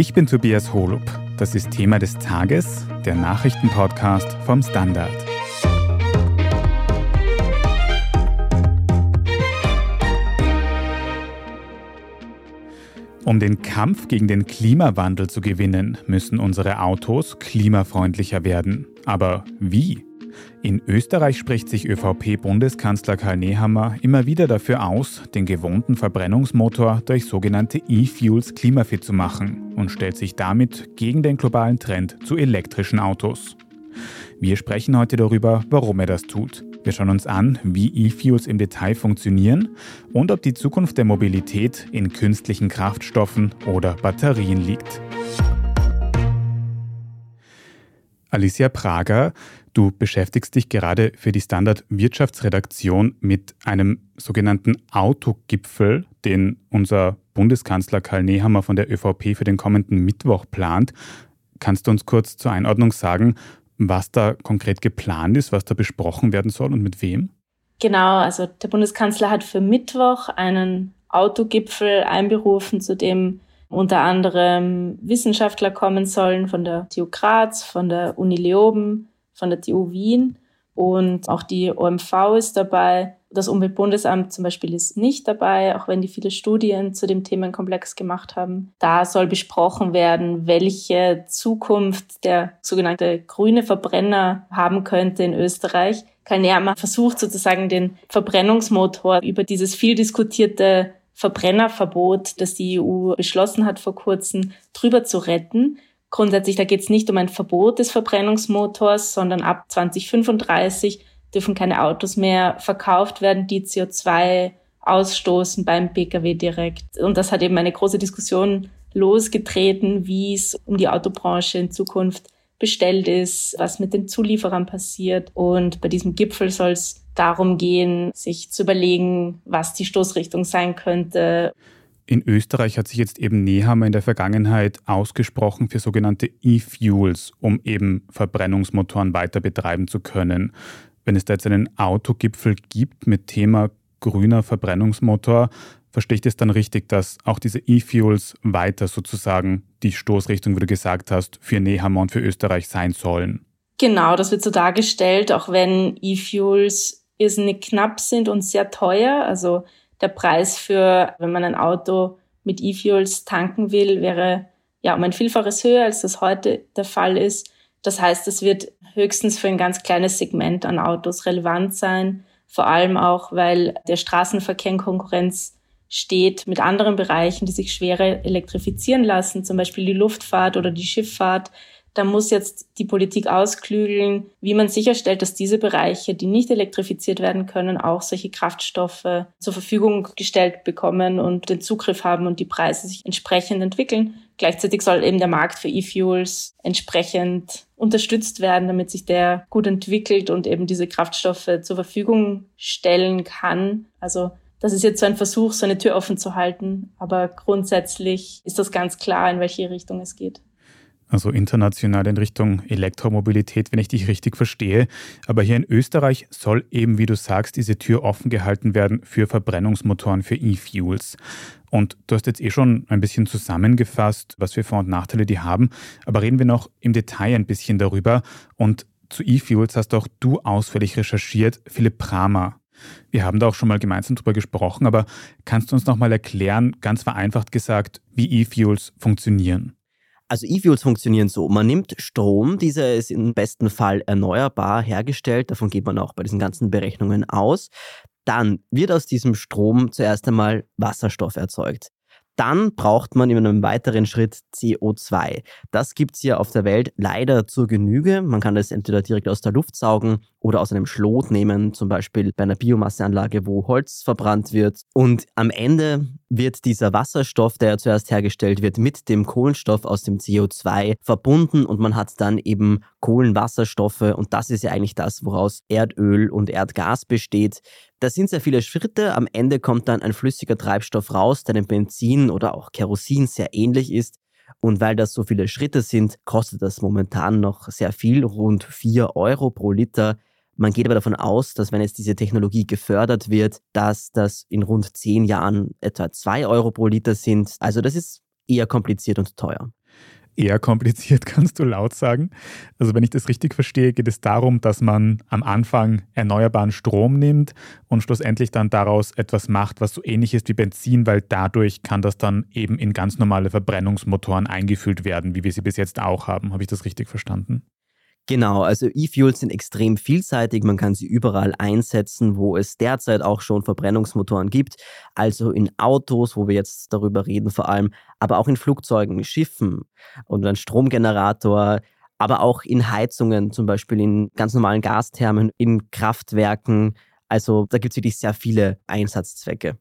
Ich bin Tobias Holub. Das ist Thema des Tages, der Nachrichtenpodcast vom Standard. Um den Kampf gegen den Klimawandel zu gewinnen, müssen unsere Autos klimafreundlicher werden. Aber wie? In Österreich spricht sich ÖVP-Bundeskanzler Karl Nehammer immer wieder dafür aus, den gewohnten Verbrennungsmotor durch sogenannte E-Fuels klimafit zu machen und stellt sich damit gegen den globalen Trend zu elektrischen Autos. Wir sprechen heute darüber, warum er das tut. Wir schauen uns an, wie E-Fuels im Detail funktionieren und ob die Zukunft der Mobilität in künstlichen Kraftstoffen oder Batterien liegt. Alicia Prager, du beschäftigst dich gerade für die Standard Wirtschaftsredaktion mit einem sogenannten Autogipfel, den unser Bundeskanzler Karl Nehammer von der ÖVP für den kommenden Mittwoch plant. Kannst du uns kurz zur Einordnung sagen, was da konkret geplant ist, was da besprochen werden soll und mit wem? Genau, also der Bundeskanzler hat für Mittwoch einen Autogipfel einberufen, zu dem unter anderem Wissenschaftler kommen sollen von der TU Graz, von der Uni Leoben, von der TU Wien und auch die OMV ist dabei. Das Umweltbundesamt zum Beispiel ist nicht dabei, auch wenn die viele Studien zu dem Themenkomplex gemacht haben. Da soll besprochen werden, welche Zukunft der sogenannte grüne Verbrenner haben könnte in Österreich. Karl Nehammer versucht sozusagen den Verbrennungsmotor über dieses viel diskutierte Verbrennerverbot, das die EU beschlossen hat vor kurzem, drüber zu retten. Grundsätzlich, da geht es nicht um ein Verbot des Verbrennungsmotors, sondern ab 2035 dürfen keine Autos mehr verkauft werden, die CO2 ausstoßen beim Pkw direkt. Und das hat eben eine große Diskussion losgetreten, wie es um die Autobranche in Zukunft bestellt ist, was mit den Zulieferern passiert. Und bei diesem Gipfel soll es darum gehen, sich zu überlegen, was die Stoßrichtung sein könnte. In Österreich hat sich jetzt eben Nehammer in der Vergangenheit ausgesprochen für sogenannte E-Fuels, um eben Verbrennungsmotoren weiter betreiben zu können. Wenn es da jetzt einen Autogipfel gibt mit Thema grüner Verbrennungsmotor, verstehe ich das dann richtig, dass auch diese E-Fuels weiter sozusagen die Stoßrichtung, wie du gesagt hast, für Nehammer und für Österreich sein sollen? Genau, das wird so dargestellt, auch wenn E-Fuels irrsinnig knapp sind und sehr teuer. Also der Preis für, wenn man ein Auto mit E-Fuels tanken will, wäre ja um ein Vielfaches höher, als das heute der Fall ist. Das heißt, es wird höchstens für ein ganz kleines Segment an Autos relevant sein. Vor allem auch, weil der Straßenverkehr in Konkurrenz steht mit anderen Bereichen, die sich schwerer elektrifizieren lassen, zum Beispiel die Luftfahrt oder die Schifffahrt. Da muss jetzt die Politik ausklügeln, wie man sicherstellt, dass diese Bereiche, die nicht elektrifiziert werden können, auch solche Kraftstoffe zur Verfügung gestellt bekommen und den Zugriff haben und die Preise sich entsprechend entwickeln. Gleichzeitig soll eben der Markt für E-Fuels entsprechend unterstützt werden, damit sich der gut entwickelt und eben diese Kraftstoffe zur Verfügung stellen kann. Also das ist jetzt so ein Versuch, so eine Tür offen zu halten. Aber grundsätzlich ist das ganz klar, in welche Richtung es geht. Also international in Richtung Elektromobilität, wenn ich dich richtig verstehe. Aber hier in Österreich soll eben, wie du sagst, diese Tür offen gehalten werden für Verbrennungsmotoren, für E-Fuels. Und du hast jetzt eh schon ein bisschen zusammengefasst, was für Vor- und Nachteile die haben. Aber reden wir noch im Detail ein bisschen darüber. Und zu E-Fuels hast auch du ausführlich recherchiert, Philipp Pramer. Wir haben da auch schon mal gemeinsam drüber gesprochen, aber kannst du uns noch mal erklären, ganz vereinfacht gesagt, wie E-Fuels funktionieren? Also E-Fuels funktionieren so. Man nimmt Strom, dieser ist im besten Fall erneuerbar hergestellt, davon geht man auch bei diesen ganzen Berechnungen aus. Dann wird aus diesem Strom zuerst einmal Wasserstoff erzeugt. Dann braucht man in einem weiteren Schritt CO2. Das gibt es ja auf der Welt leider zur Genüge. Man kann das entweder direkt aus der Luft saugen oder aus einem Schlot nehmen, zum Beispiel bei einer Biomasseanlage, wo Holz verbrannt wird. Und am Ende wird dieser Wasserstoff, der ja zuerst hergestellt wird, mit dem Kohlenstoff aus dem CO2 verbunden und man hat dann eben Kohlenwasserstoffe und das ist ja eigentlich das, woraus Erdöl und Erdgas besteht. Das sind sehr viele Schritte. Am Ende kommt dann ein flüssiger Treibstoff raus, der dem Benzin oder auch Kerosin sehr ähnlich ist. Und weil das so viele Schritte sind, kostet das momentan noch sehr viel, rund 4 Euro pro Liter. Man geht aber davon aus, dass wenn jetzt diese Technologie gefördert wird, dass das in rund zehn Jahren etwa zwei Euro pro Liter sind. Also das ist eher kompliziert und teuer. Eher kompliziert kannst du laut sagen. Also wenn ich das richtig verstehe, geht es darum, dass man am Anfang erneuerbaren Strom nimmt und schlussendlich dann daraus etwas macht, was so ähnlich ist wie Benzin, weil dadurch kann das dann eben in ganz normale Verbrennungsmotoren eingefüllt werden, wie wir sie bis jetzt auch haben. Habe ich das richtig verstanden? Genau, also E-Fuels sind extrem vielseitig. Man kann sie überall einsetzen, wo es derzeit auch schon Verbrennungsmotoren gibt. Also in Autos, wo wir jetzt darüber reden vor allem, aber auch in Flugzeugen, Schiffen und ein Stromgenerator, aber auch in Heizungen, zum Beispiel in ganz normalen Gasthermen, in Kraftwerken. Also da gibt es wirklich sehr viele Einsatzzwecke.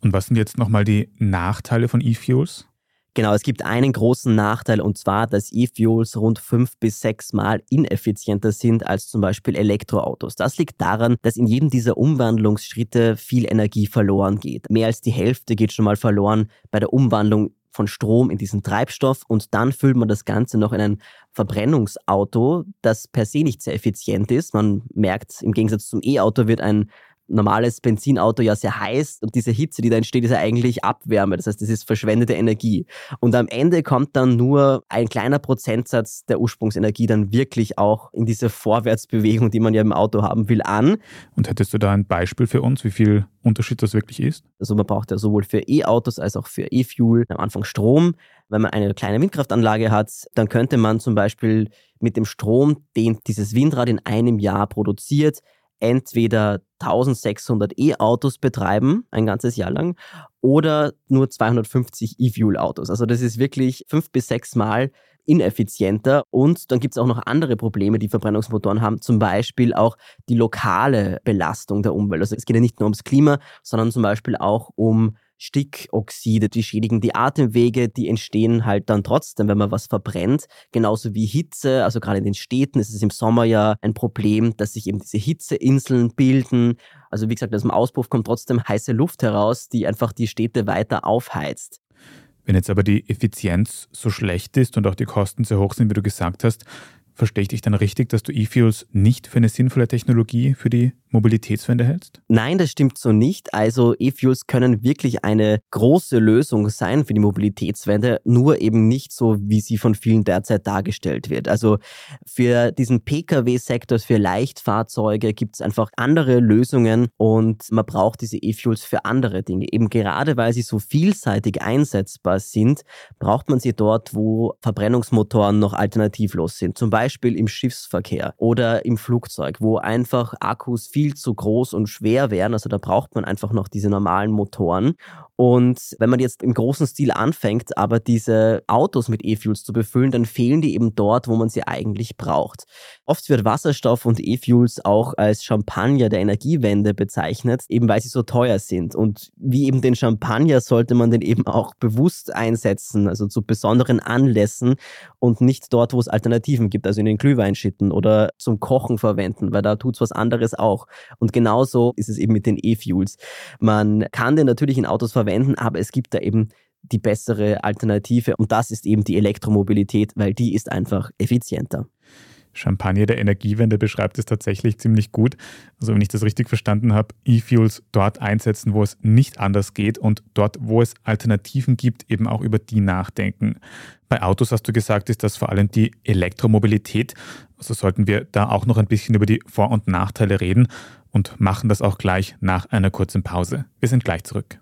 Und was sind jetzt nochmal die Nachteile von E-Fuels? Genau, es gibt einen großen Nachteil und zwar, dass E-Fuels rund fünf bis sechs Mal ineffizienter sind als zum Beispiel Elektroautos. Das liegt daran, dass in jedem dieser Umwandlungsschritte viel Energie verloren geht. Mehr als die Hälfte geht schon mal verloren bei der Umwandlung von Strom in diesen Treibstoff und dann füllt man das Ganze noch in ein Verbrennungsauto, das per se nicht sehr effizient ist. Man merkt, im Gegensatz zum E-Auto wird ein normales Benzinauto ja sehr heiß und diese Hitze, die da entsteht, ist ja eigentlich Abwärme. Das heißt, das ist verschwendete Energie. Und am Ende kommt dann nur ein kleiner Prozentsatz der Ursprungsenergie dann wirklich auch in diese Vorwärtsbewegung, die man ja im Auto haben will, an. Und hättest du da ein Beispiel für uns, wie viel Unterschied das wirklich ist? Also man braucht ja sowohl für E-Autos als auch für E-Fuel am Anfang Strom. Wenn man eine kleine Windkraftanlage hat, dann könnte man zum Beispiel mit dem Strom, den dieses Windrad in einem Jahr produziert, entweder 1600 E-Autos betreiben, ein ganzes Jahr lang, oder nur 250 E-Fuel-Autos. Also das ist wirklich fünf bis sechs Mal ineffizienter. Und dann gibt es auch noch andere Probleme, die Verbrennungsmotoren haben, zum Beispiel auch die lokale Belastung der Umwelt. Also es geht ja nicht nur ums Klima, sondern zum Beispiel auch um Stickoxide, die schädigen die Atemwege, die entstehen halt dann trotzdem, wenn man was verbrennt. Genauso wie Hitze, also gerade in den Städten ist es im Sommer ja ein Problem, dass sich eben diese Hitzeinseln bilden. Also wie gesagt, aus dem Auspuff kommt trotzdem heiße Luft heraus, die einfach die Städte weiter aufheizt. Wenn jetzt aber die Effizienz so schlecht ist und auch die Kosten sehr hoch sind, wie du gesagt hast, verstehe ich dich dann richtig, dass du E-Fuels nicht für eine sinnvolle Technologie für die Mobilitätswende hältst? Nein, das stimmt so nicht. Also E-Fuels können wirklich eine große Lösung sein für die Mobilitätswende, nur eben nicht so, wie sie von vielen derzeit dargestellt wird. Also für diesen Pkw-Sektor, für Leichtfahrzeuge gibt es einfach andere Lösungen und man braucht diese E-Fuels für andere Dinge. Eben gerade weil sie so vielseitig einsetzbar sind, braucht man sie dort, wo Verbrennungsmotoren noch alternativlos sind. Zum Beispiel im Schiffsverkehr oder im Flugzeug, wo einfach Akkus viel viel zu groß und schwer wären. Also da braucht man einfach noch diese normalen Motoren. Und wenn man jetzt im großen Stil anfängt, aber diese Autos mit E-Fuels zu befüllen, dann fehlen die eben dort, wo man sie eigentlich braucht. Oft wird Wasserstoff und E-Fuels auch als Champagner der Energiewende bezeichnet, eben weil sie so teuer sind. Und wie eben den Champagner sollte man den eben auch bewusst einsetzen, also zu besonderen Anlässen und nicht dort, wo es Alternativen gibt, also in den Glühweinschitten oder zum Kochen verwenden, weil da tut es was anderes auch. Und genauso ist es eben mit den E-Fuels. Man kann den natürlich in Autos verwenden, aber es gibt da eben die bessere Alternative und das ist eben die Elektromobilität, weil die ist einfach effizienter. Champagner der Energiewende beschreibt es tatsächlich ziemlich gut. Also wenn ich das richtig verstanden habe, E-Fuels dort einsetzen, wo es nicht anders geht und dort, wo es Alternativen gibt, eben auch über die nachdenken. Bei Autos hast du gesagt, ist das vor allem die Elektromobilität. Also sollten wir da auch noch ein bisschen über die Vor- und Nachteile reden und machen das auch gleich nach einer kurzen Pause. Wir sind gleich zurück.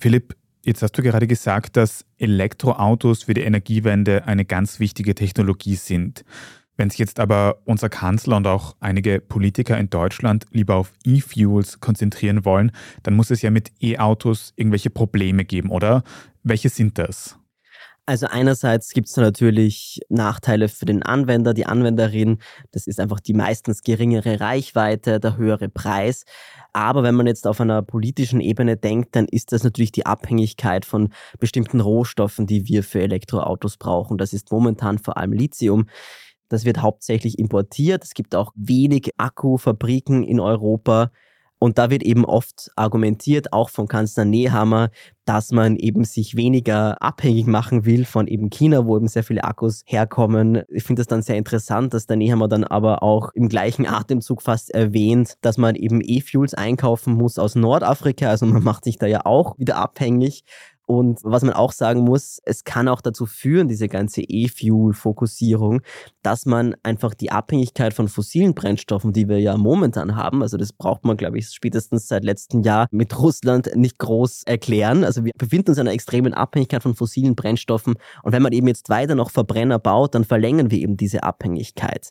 Philipp, jetzt hast du gerade gesagt, dass Elektroautos für die Energiewende eine ganz wichtige Technologie sind. Wenn sich jetzt aber unser Kanzler und auch einige Politiker in Deutschland lieber auf E-Fuels konzentrieren wollen, dann muss es ja mit E-Autos irgendwelche Probleme geben, oder? Welche sind das? Also einerseits gibt es natürlich Nachteile für den Anwender, die Anwenderin. Das ist einfach die meistens geringere Reichweite, der höhere Preis. Aber wenn man jetzt auf einer politischen Ebene denkt, dann ist das natürlich die Abhängigkeit von bestimmten Rohstoffen, die wir für Elektroautos brauchen. Das ist momentan vor allem Lithium. Das wird hauptsächlich importiert. Es gibt auch wenig Akkufabriken in Europa. Und da wird eben oft argumentiert, auch von Kanzler Nehammer, dass man eben sich weniger abhängig machen will von eben China, wo eben sehr viele Akkus herkommen. Ich finde das dann sehr interessant, dass der Nehammer dann aber auch im gleichen Atemzug fast erwähnt, dass man eben E-Fuels einkaufen muss aus Nordafrika. Also man macht sich da ja auch wieder abhängig. Und was man auch sagen muss, es kann auch dazu führen, diese ganze E-Fuel-Fokussierung, dass man einfach die Abhängigkeit von fossilen Brennstoffen, die wir ja momentan haben, also das braucht man, glaube ich, spätestens seit letztem Jahr mit Russland nicht groß erklären. Also wir befinden uns in einer extremen Abhängigkeit von fossilen Brennstoffen. Und wenn man eben jetzt weiter noch Verbrenner baut, dann verlängern wir eben diese Abhängigkeit.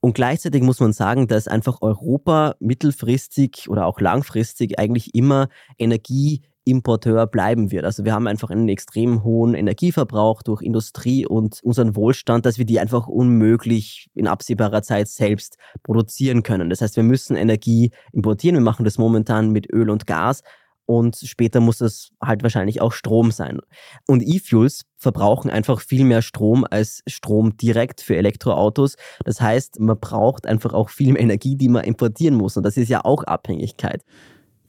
Und gleichzeitig muss man sagen, dass einfach Europa mittelfristig oder auch langfristig eigentlich immer Energie Importeur bleiben wird. Also wir haben einfach einen extrem hohen Energieverbrauch durch Industrie und unseren Wohlstand, dass wir die einfach unmöglich in absehbarer Zeit selbst produzieren können. Das heißt, wir müssen Energie importieren. Wir machen das momentan mit Öl und Gas. Und später muss das halt wahrscheinlich auch Strom sein. Und E-Fuels verbrauchen einfach viel mehr Strom als Strom direkt für Elektroautos. Das heißt, man braucht einfach auch viel mehr Energie, die man importieren muss. Und das ist ja auch Abhängigkeit.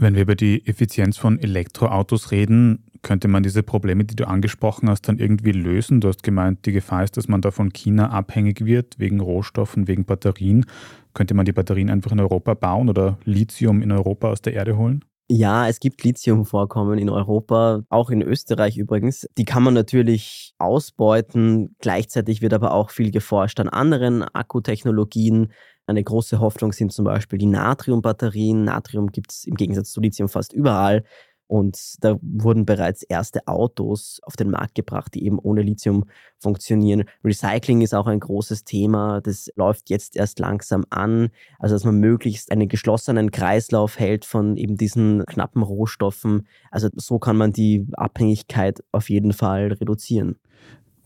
Wenn wir über die Effizienz von Elektroautos reden, könnte man diese Probleme, die du angesprochen hast, dann irgendwie lösen? Du hast gemeint, die Gefahr ist, dass man da von China abhängig wird, wegen Rohstoffen, wegen Batterien. Könnte man die Batterien einfach in Europa bauen oder Lithium in Europa aus der Erde holen? Ja, es gibt Lithiumvorkommen in Europa, auch in Österreich übrigens. Die kann man natürlich ausbeuten. Gleichzeitig wird aber auch viel geforscht an anderen Akkutechnologien. Eine große Hoffnung sind zum Beispiel die Natriumbatterien. Natrium gibt es im Gegensatz zu Lithium fast überall. Und da wurden bereits erste Autos auf den Markt gebracht, die eben ohne Lithium funktionieren. Recycling ist auch ein großes Thema. Das läuft jetzt erst langsam an. Also, dass man möglichst einen geschlossenen Kreislauf hält von eben diesen knappen Rohstoffen. Also, so kann man die Abhängigkeit auf jeden Fall reduzieren.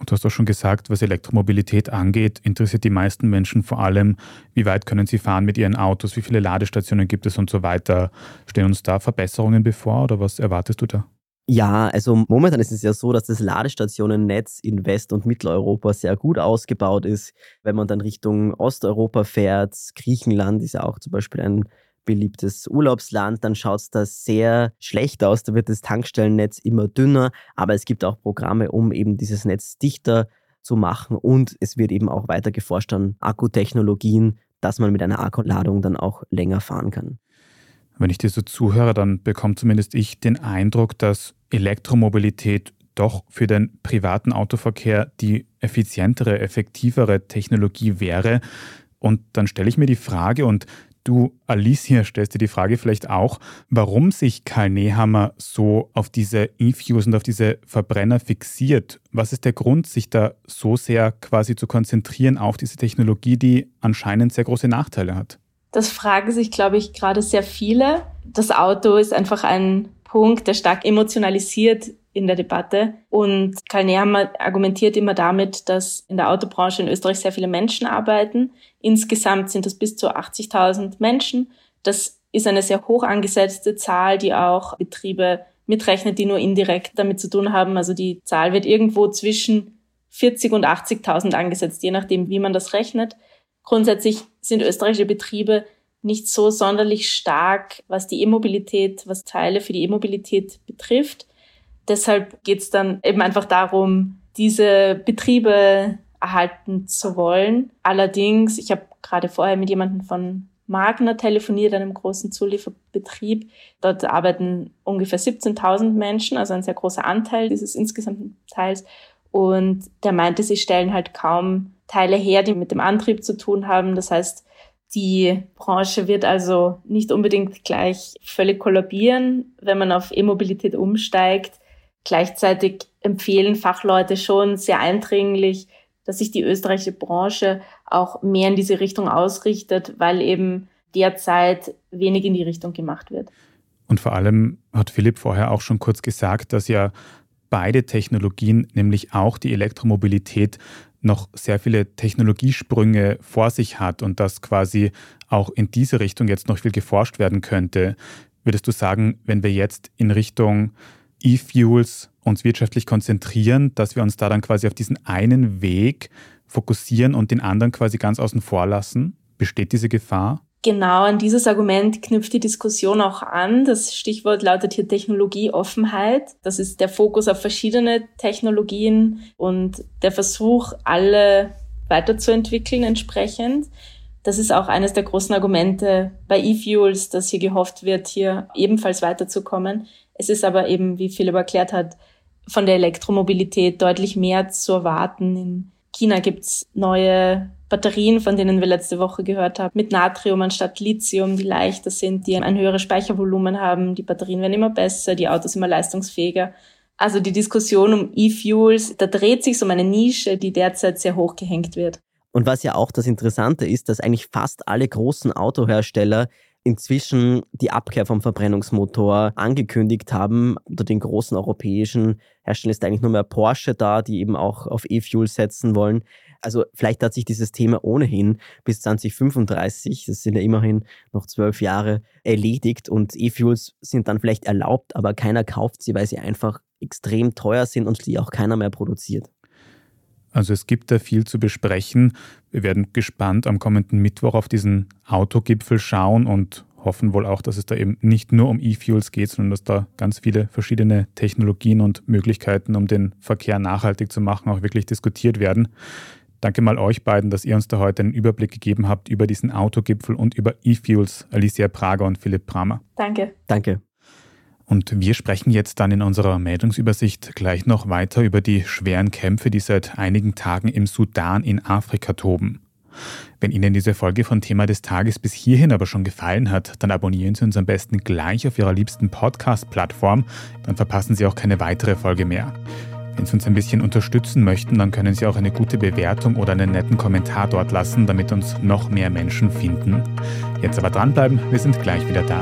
Und du hast auch schon gesagt, was Elektromobilität angeht, interessiert die meisten Menschen vor allem, wie weit können sie fahren mit ihren Autos, wie viele Ladestationen gibt es und so weiter. Stehen uns da Verbesserungen bevor oder was erwartest du da? Ja, also momentan ist es ja so, dass das Ladestationennetz in West- und Mitteleuropa sehr gut ausgebaut ist. Wenn man dann Richtung Osteuropa fährt, Griechenland ist ja auch zum Beispiel ein beliebtes Urlaubsland, dann schaut es da sehr schlecht aus. Da wird das Tankstellennetz immer dünner, aber es gibt auch Programme, um eben dieses Netz dichter zu machen und es wird eben auch weiter geforscht an Akkutechnologien, dass man mit einer Akkuladung dann auch länger fahren kann. Wenn ich dir so zuhöre, dann bekommt zumindest ich den Eindruck, dass Elektromobilität doch für den privaten Autoverkehr die effizientere, effektivere Technologie wäre. Und dann stelle ich mir die Frage, und Du, Alicia, stellst dir die Frage vielleicht auch, warum sich Karl Nehammer so auf diese E-Fuels und auf diese Verbrenner fixiert. Was ist der Grund, sich da so sehr quasi zu konzentrieren auf diese Technologie, die anscheinend sehr große Nachteile hat? Das fragen sich, glaube ich, gerade sehr viele. Das Auto ist einfach ein Punkt, der stark emotionalisiert in der Debatte. Und Karl Nehammer argumentiert immer damit, dass in der Autobranche in Österreich sehr viele Menschen arbeiten. Insgesamt sind das bis zu 80.000 Menschen. Das ist eine sehr hoch angesetzte Zahl, die auch Betriebe mitrechnet, die nur indirekt damit zu tun haben. Also die Zahl wird irgendwo zwischen 40 und 80.000 angesetzt, je nachdem, wie man das rechnet. Grundsätzlich sind österreichische Betriebe nicht so sonderlich stark, was die E-Mobilität, was Teile für die E-Mobilität betrifft. Deshalb geht es dann eben einfach darum, diese Betriebe erhalten zu wollen. Allerdings, ich habe gerade vorher mit jemandem von Magna telefoniert, einem großen Zulieferbetrieb. Dort arbeiten ungefähr 17.000 Menschen, also ein sehr großer Anteil dieses insgesamten Teils. Und der meinte, sie stellen halt kaum Teile her, die mit dem Antrieb zu tun haben. Das heißt, Die Branche wird also nicht unbedingt gleich völlig kollabieren, wenn man auf E-Mobilität umsteigt. Gleichzeitig empfehlen Fachleute schon sehr eindringlich, dass sich die österreichische Branche auch mehr in diese Richtung ausrichtet, weil eben derzeit wenig in die Richtung gemacht wird. Und vor allem hat Philipp vorher auch schon kurz gesagt, dass ja beide Technologien, nämlich auch die Elektromobilität, noch sehr viele Technologiesprünge vor sich hat und dass quasi auch in diese Richtung jetzt noch viel geforscht werden könnte. Würdest du sagen, wenn wir jetzt in Richtung E-Fuels uns wirtschaftlich konzentrieren, dass wir uns da dann quasi auf diesen einen Weg fokussieren und den anderen quasi ganz außen vor lassen? Besteht diese Gefahr? Genau an dieses Argument knüpft die Diskussion auch an. Das Stichwort lautet hier Technologieoffenheit. Das ist der Fokus auf verschiedene Technologien und der Versuch, alle weiterzuentwickeln entsprechend. Das ist auch eines der großen Argumente bei E-Fuels, dass hier gehofft wird, hier ebenfalls weiterzukommen. Es ist aber eben, wie Philipp erklärt hat, von der Elektromobilität deutlich mehr zu erwarten. In China gibt's neue Batterien, von denen wir letzte Woche gehört haben, mit Natrium anstatt Lithium, die leichter sind, die ein höheres Speichervolumen haben. Die Batterien werden immer besser, die Autos immer leistungsfähiger. Also die Diskussion um E-Fuels, da dreht sich um eine Nische, die derzeit sehr hoch gehängt wird. Und was ja auch das Interessante ist, dass eigentlich fast alle großen Autohersteller inzwischen die Abkehr vom Verbrennungsmotor angekündigt haben. Unter den großen europäischen Herstellern ist eigentlich nur mehr Porsche da, die eben auch auf E-Fuel setzen wollen. Also vielleicht hat sich dieses Thema ohnehin bis 2035, das sind ja immerhin noch zwölf Jahre, erledigt und E-Fuels sind dann vielleicht erlaubt, aber keiner kauft sie, weil sie einfach extrem teuer sind und die auch keiner mehr produziert. Also es gibt da viel zu besprechen. Wir werden gespannt am kommenden Mittwoch auf diesen Autogipfel schauen und hoffen wohl auch, dass es da eben nicht nur um E-Fuels geht, sondern dass da ganz viele verschiedene Technologien und Möglichkeiten, um den Verkehr nachhaltig zu machen, auch wirklich diskutiert werden. Danke mal euch beiden, dass ihr uns da heute einen Überblick gegeben habt über diesen Autogipfel und über E-Fuels, Alicia Prager und Philipp Bramer. Danke. Danke. Und wir sprechen jetzt dann in unserer Meldungsübersicht gleich noch weiter über die schweren Kämpfe, die seit einigen Tagen im Sudan in Afrika toben. Wenn Ihnen diese Folge von Thema des Tages bis hierhin aber schon gefallen hat, dann abonnieren Sie uns am besten gleich auf Ihrer liebsten Podcast-Plattform, dann verpassen Sie auch keine weitere Folge mehr. Wenn Sie uns ein bisschen unterstützen möchten, dann können Sie auch eine gute Bewertung oder einen netten Kommentar dort lassen, damit uns noch mehr Menschen finden. Jetzt aber dranbleiben, wir sind gleich wieder da.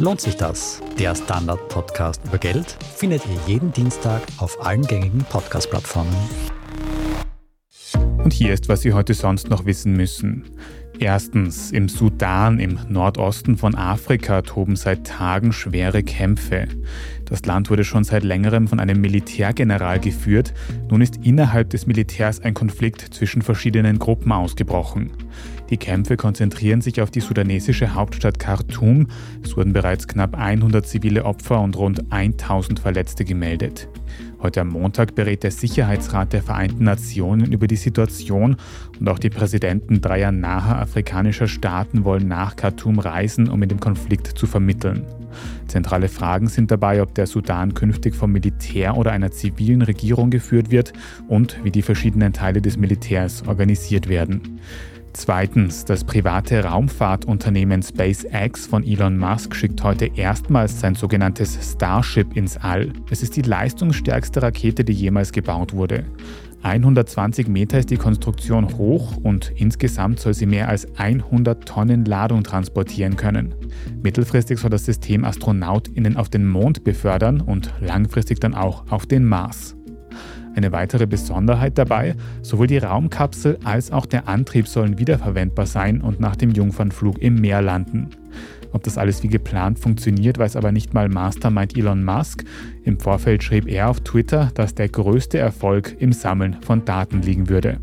Lohnt sich das? Der Standard-Podcast über Geld findet ihr jeden Dienstag auf allen gängigen Podcast-Plattformen. Und hier ist, was Sie heute sonst noch wissen müssen. Erstens, im Sudan im Nordosten von Afrika toben seit Tagen schwere Kämpfe. Das Land wurde schon seit längerem von einem Militärgeneral geführt. Nun ist innerhalb des Militärs ein Konflikt zwischen verschiedenen Gruppen ausgebrochen. Die Kämpfe konzentrieren sich auf die sudanesische Hauptstadt Khartoum. Es wurden bereits knapp 100 zivile Opfer und rund 1000 Verletzte gemeldet. Heute am Montag berät der Sicherheitsrat der Vereinten Nationen über die Situation und auch die Präsidenten dreier naher afrikanischer Staaten wollen nach Khartoum reisen, um in dem Konflikt zu vermitteln. Zentrale Fragen sind dabei, ob der Sudan künftig vom Militär oder einer zivilen Regierung geführt wird und wie die verschiedenen Teile des Militärs organisiert werden. Zweitens, das private Raumfahrtunternehmen SpaceX von Elon Musk schickt heute erstmals sein sogenanntes Starship ins All. Es ist die leistungsstärkste Rakete, die jemals gebaut wurde. 120 Meter ist die Konstruktion hoch und insgesamt soll sie mehr als 100 Tonnen Ladung transportieren können. Mittelfristig soll das System AstronautInnen auf den Mond befördern und langfristig dann auch auf den Mars. Eine weitere Besonderheit dabei, sowohl die Raumkapsel als auch der Antrieb sollen wiederverwendbar sein und nach dem Jungfernflug im Meer landen. Ob das alles wie geplant funktioniert, weiß aber nicht mal Mastermind Elon Musk. Im Vorfeld schrieb er auf Twitter, dass der größte Erfolg im Sammeln von Daten liegen würde.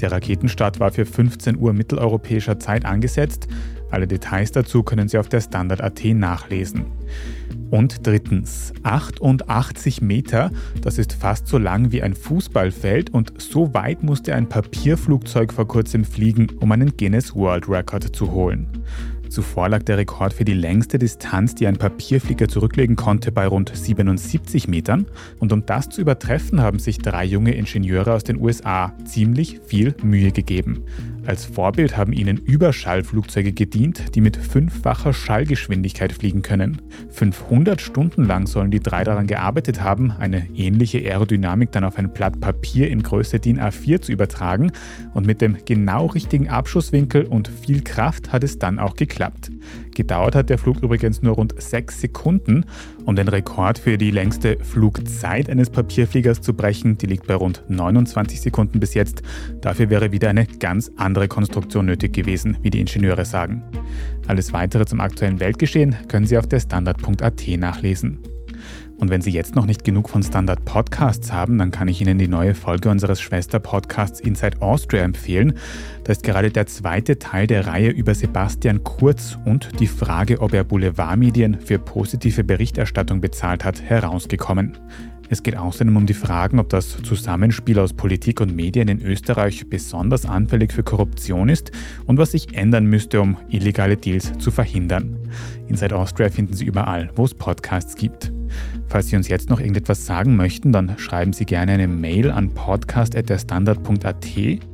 Der Raketenstart war für 15 Uhr mitteleuropäischer Zeit angesetzt. Alle Details dazu können Sie auf der Standard.at nachlesen. Und drittens, 88 Meter, das ist fast so lang wie ein Fußballfeld und so weit musste ein Papierflugzeug vor kurzem fliegen, um einen Guinness World Record zu holen. Zuvor lag der Rekord für die längste Distanz, die ein Papierflieger zurücklegen konnte, bei rund 77 Metern. Und um das zu übertreffen, haben sich drei junge Ingenieure aus den USA ziemlich viel Mühe gegeben. Als Vorbild haben ihnen Überschallflugzeuge gedient, die mit fünffacher Schallgeschwindigkeit fliegen können. 500 Stunden lang sollen die drei daran gearbeitet haben, eine ähnliche Aerodynamik dann auf ein Blatt Papier in Größe DIN A4 zu übertragen. Und mit dem genau richtigen Abschusswinkel und viel Kraft hat es dann auch geklappt. Gedauert hat der Flug übrigens nur rund sechs Sekunden. Um den Rekord für die längste Flugzeit eines Papierfliegers zu brechen, die liegt bei rund 29 Sekunden bis jetzt. Dafür wäre wieder eine ganz andere Konstruktion nötig gewesen, wie die Ingenieure sagen. Alles weitere zum aktuellen Weltgeschehen können Sie auf der Standard.at nachlesen. Und wenn Sie jetzt noch nicht genug von Standard Podcasts haben, dann kann ich Ihnen die neue Folge unseres Schwester-Podcasts Inside Austria empfehlen. Da ist gerade der zweite Teil der Reihe über Sebastian Kurz und die Frage, ob er Boulevardmedien für positive Berichterstattung bezahlt hat, herausgekommen. Es geht außerdem um die Fragen, ob das Zusammenspiel aus Politik und Medien in Österreich besonders anfällig für Korruption ist und was sich ändern müsste, um illegale Deals zu verhindern. Inside Austria finden Sie überall, wo es Podcasts gibt. Falls Sie uns jetzt noch irgendetwas sagen möchten, dann schreiben Sie gerne eine Mail an podcast.derstandard.at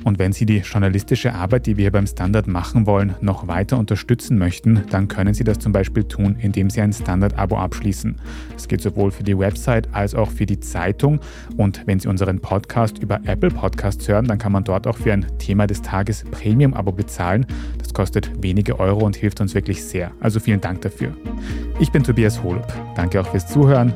und wenn Sie die journalistische Arbeit, die wir hier beim Standard machen wollen, noch weiter unterstützen möchten, dann können Sie das zum Beispiel tun, indem Sie ein Standard-Abo abschließen. Das geht sowohl für die Website als auch für die Zeitung und wenn Sie unseren Podcast über Apple Podcasts hören, dann kann man dort auch für ein Thema des Tages Premium-Abo bezahlen. Das kostet wenige Euro und hilft uns wirklich sehr. Also vielen Dank dafür. Ich bin Tobias Holub. Danke auch fürs Zuhören